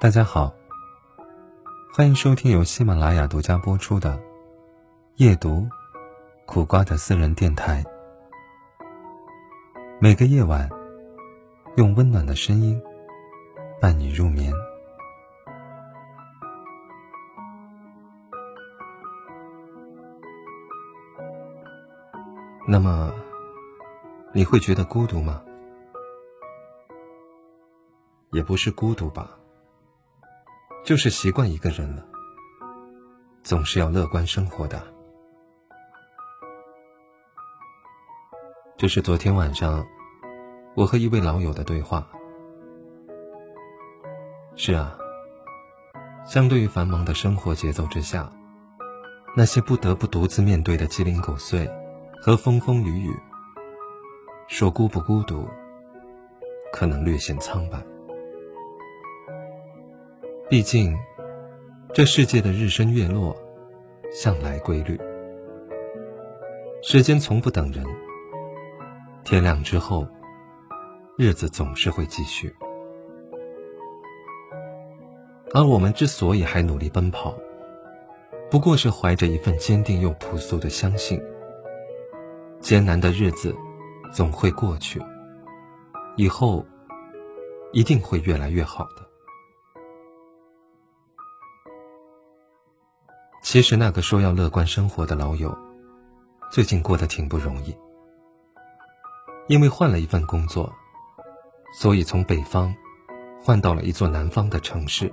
大家好，欢迎收听由喜马拉雅独家播出的《夜读苦瓜的私人电台》。每个夜晚，用温暖的声音伴你入眠。那么，你会觉得孤独吗？也不是孤独吧。就是习惯一个人了，总是要乐观生活的。这是昨天晚上我和一位老友的对话。是啊，相对于繁忙的生活节奏之下，那些不得不独自面对的鸡零狗碎和风风雨雨，说孤不孤独，可能略显苍白。毕竟，这世界的日升月落，向来规律。时间从不等人，天亮之后，日子总是会继续。而我们之所以还努力奔跑，不过是怀着一份坚定又朴素的相信：艰难的日子总会过去，以后一定会越来越好的。其实那个说要乐观生活的老友，最近过得挺不容易。因为换了一份工作，所以从北方换到了一座南方的城市，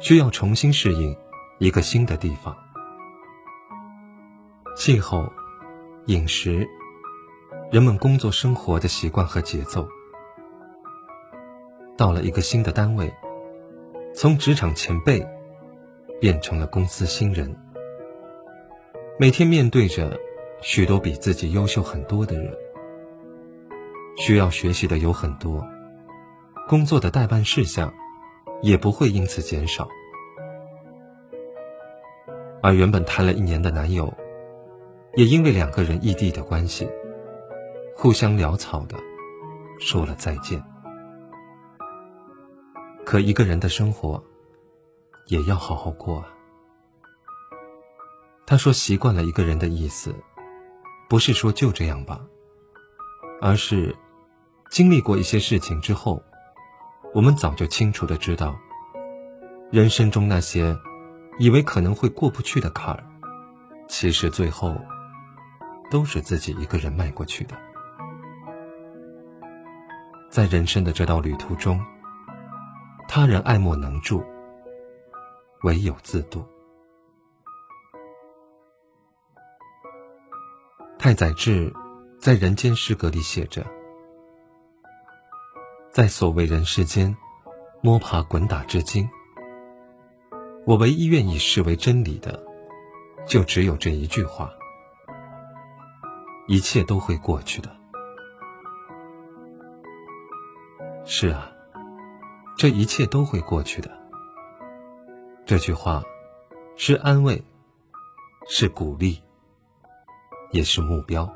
需要重新适应一个新的地方，气候、饮食、人们工作生活的习惯和节奏。到了一个新的单位，从职场前辈。变成了公司新人，每天面对着许多比自己优秀很多的人，需要学习的有很多，工作的代办事项也不会因此减少。而原本谈了一年的男友，也因为两个人异地的关系，互相潦草的说了再见。可一个人的生活。也要好好过啊。他说：“习惯了一个人的意思，不是说就这样吧，而是经历过一些事情之后，我们早就清楚的知道，人生中那些以为可能会过不去的坎儿，其实最后都是自己一个人迈过去的。在人生的这道旅途中，他人爱莫能助。”唯有自渡。太宰治在《人间失格》里写着：“在所谓人世间摸爬滚打至今，我唯一愿意视为真理的，就只有这一句话：一切都会过去的。”是啊，这一切都会过去的。这句话，是安慰，是鼓励，也是目标。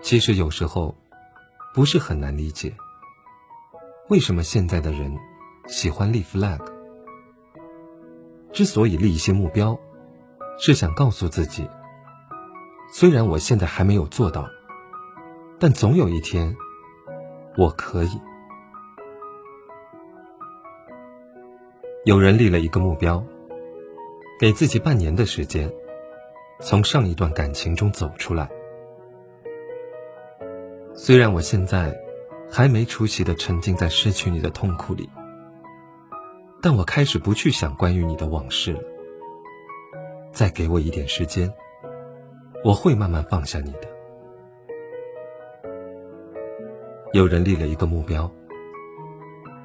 其实有时候，不是很难理解，为什么现在的人喜欢立 flag。之所以立一些目标，是想告诉自己，虽然我现在还没有做到，但总有一天，我可以。有人立了一个目标，给自己半年的时间，从上一段感情中走出来。虽然我现在还没出息的沉浸在失去你的痛苦里，但我开始不去想关于你的往事了。再给我一点时间，我会慢慢放下你的。有人立了一个目标，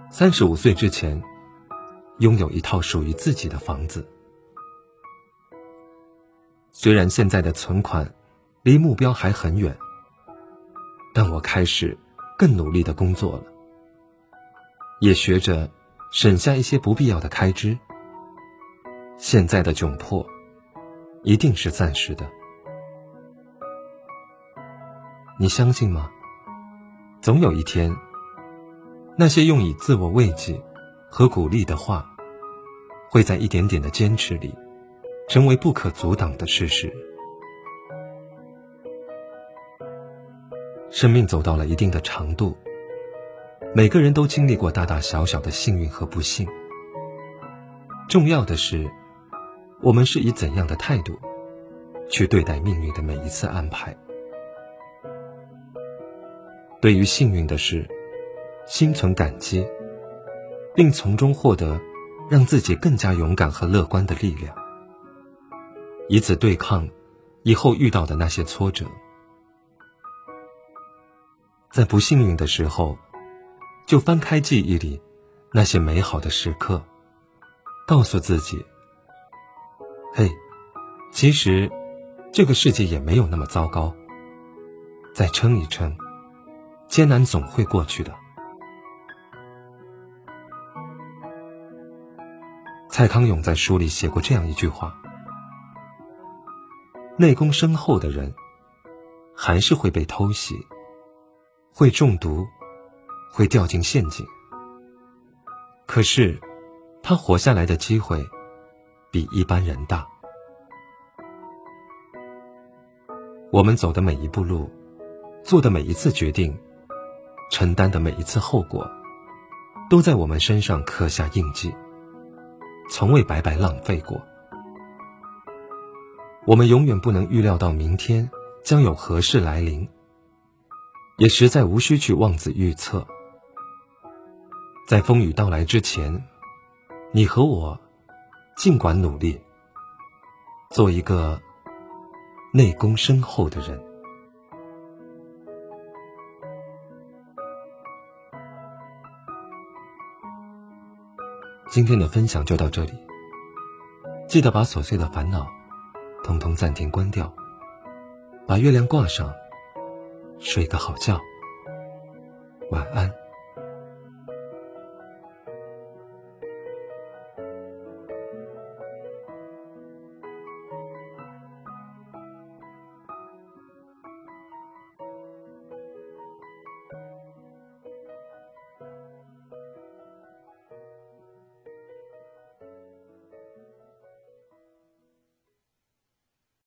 三十五岁之前。拥有一套属于自己的房子。虽然现在的存款离目标还很远，但我开始更努力的工作了，也学着省下一些不必要的开支。现在的窘迫，一定是暂时的。你相信吗？总有一天，那些用以自我慰藉和鼓励的话，会在一点点的坚持里，成为不可阻挡的事实。生命走到了一定的长度，每个人都经历过大大小小的幸运和不幸。重要的是，我们是以怎样的态度去对待命运的每一次安排。对于幸运的事，心存感激，并从中获得让自己更加勇敢和乐观的力量，以此对抗以后遇到的那些挫折。在不幸运的时候，就翻开记忆里那些美好的时刻，告诉自己：“嘿，其实这个世界也没有那么糟糕。再撑一撑，艰难总会过去的。”蔡康永在书里写过这样一句话：“内功深厚的人，还是会被偷袭。”会中毒，会掉进陷阱。可是，他活下来的机会比一般人大。我们走的每一步路，做的每一次决定，承担的每一次后果，都在我们身上刻下印记，从未白白浪费过。我们永远不能预料到明天将有何事来临。也实在无需去妄自预测，在风雨到来之前，你和我尽管努力，做一个内功深厚的人。今天的分享就到这里，记得把琐碎的烦恼通通暂停关掉，把月亮挂上。睡个好觉，晚安。